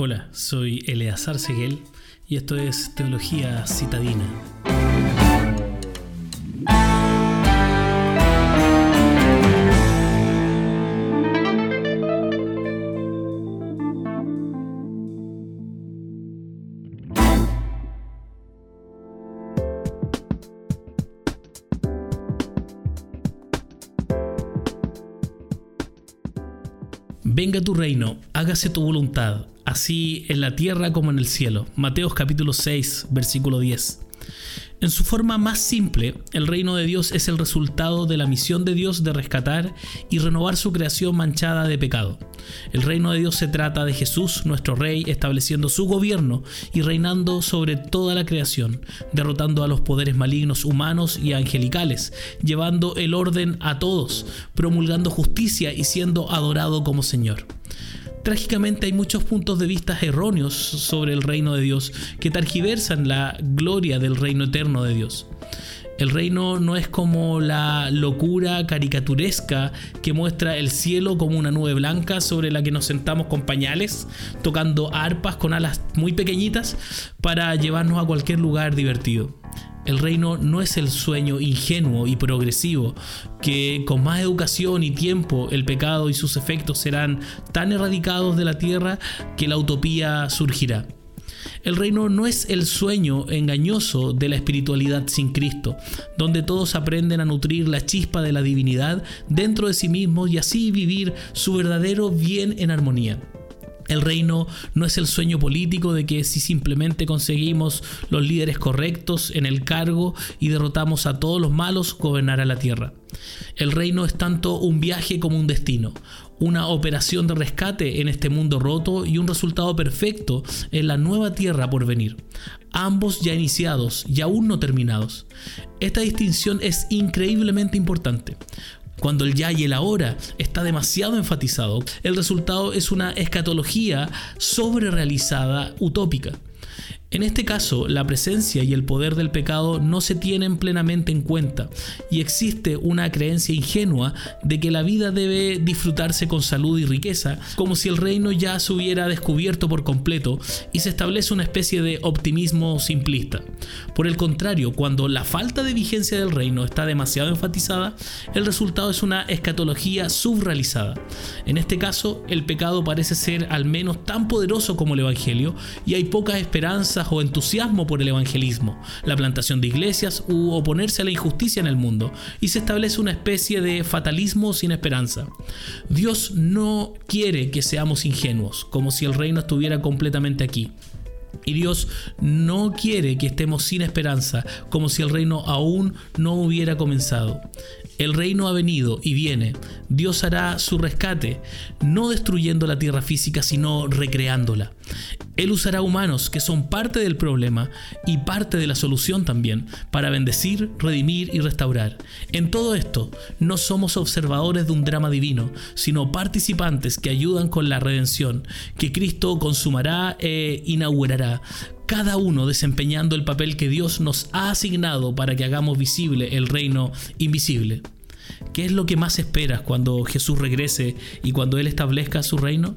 Hola, soy Eleazar Seguel y esto es Teología Citadina. Venga tu reino, hágase tu voluntad, así en la tierra como en el cielo. Mateos capítulo 6, versículo 10. En su forma más simple, el reino de Dios es el resultado de la misión de Dios de rescatar y renovar su creación manchada de pecado. El reino de Dios se trata de Jesús, nuestro Rey, estableciendo su gobierno y reinando sobre toda la creación, derrotando a los poderes malignos humanos y angelicales, llevando el orden a todos, promulgando justicia y siendo adorado como Señor. Trágicamente hay muchos puntos de vista erróneos sobre el reino de Dios que targiversan la gloria del reino eterno de Dios. El reino no es como la locura caricaturesca que muestra el cielo como una nube blanca sobre la que nos sentamos con pañales, tocando arpas con alas muy pequeñitas para llevarnos a cualquier lugar divertido. El reino no es el sueño ingenuo y progresivo, que con más educación y tiempo el pecado y sus efectos serán tan erradicados de la tierra que la utopía surgirá. El reino no es el sueño engañoso de la espiritualidad sin Cristo, donde todos aprenden a nutrir la chispa de la divinidad dentro de sí mismos y así vivir su verdadero bien en armonía. El reino no es el sueño político de que si simplemente conseguimos los líderes correctos en el cargo y derrotamos a todos los malos, gobernará la tierra. El reino es tanto un viaje como un destino, una operación de rescate en este mundo roto y un resultado perfecto en la nueva tierra por venir, ambos ya iniciados y aún no terminados. Esta distinción es increíblemente importante, cuando el ya y el ahora está demasiado enfatizado, el resultado es una escatología sobre realizada utópica. En este caso, la presencia y el poder del pecado no se tienen plenamente en cuenta y existe una creencia ingenua de que la vida debe disfrutarse con salud y riqueza, como si el reino ya se hubiera descubierto por completo y se establece una especie de optimismo simplista. Por el contrario, cuando la falta de vigencia del reino está demasiado enfatizada, el resultado es una escatología subrealizada. En este caso, el pecado parece ser al menos tan poderoso como el Evangelio y hay pocas o entusiasmo por el evangelismo, la plantación de iglesias u oponerse a la injusticia en el mundo, y se establece una especie de fatalismo sin esperanza. Dios no quiere que seamos ingenuos, como si el reino estuviera completamente aquí. Y Dios no quiere que estemos sin esperanza, como si el reino aún no hubiera comenzado. El reino ha venido y viene. Dios hará su rescate, no destruyendo la tierra física, sino recreándola. Él usará humanos que son parte del problema y parte de la solución también, para bendecir, redimir y restaurar. En todo esto, no somos observadores de un drama divino, sino participantes que ayudan con la redención, que Cristo consumará e inaugurará cada uno desempeñando el papel que Dios nos ha asignado para que hagamos visible el reino invisible. ¿Qué es lo que más esperas cuando Jesús regrese y cuando Él establezca su reino?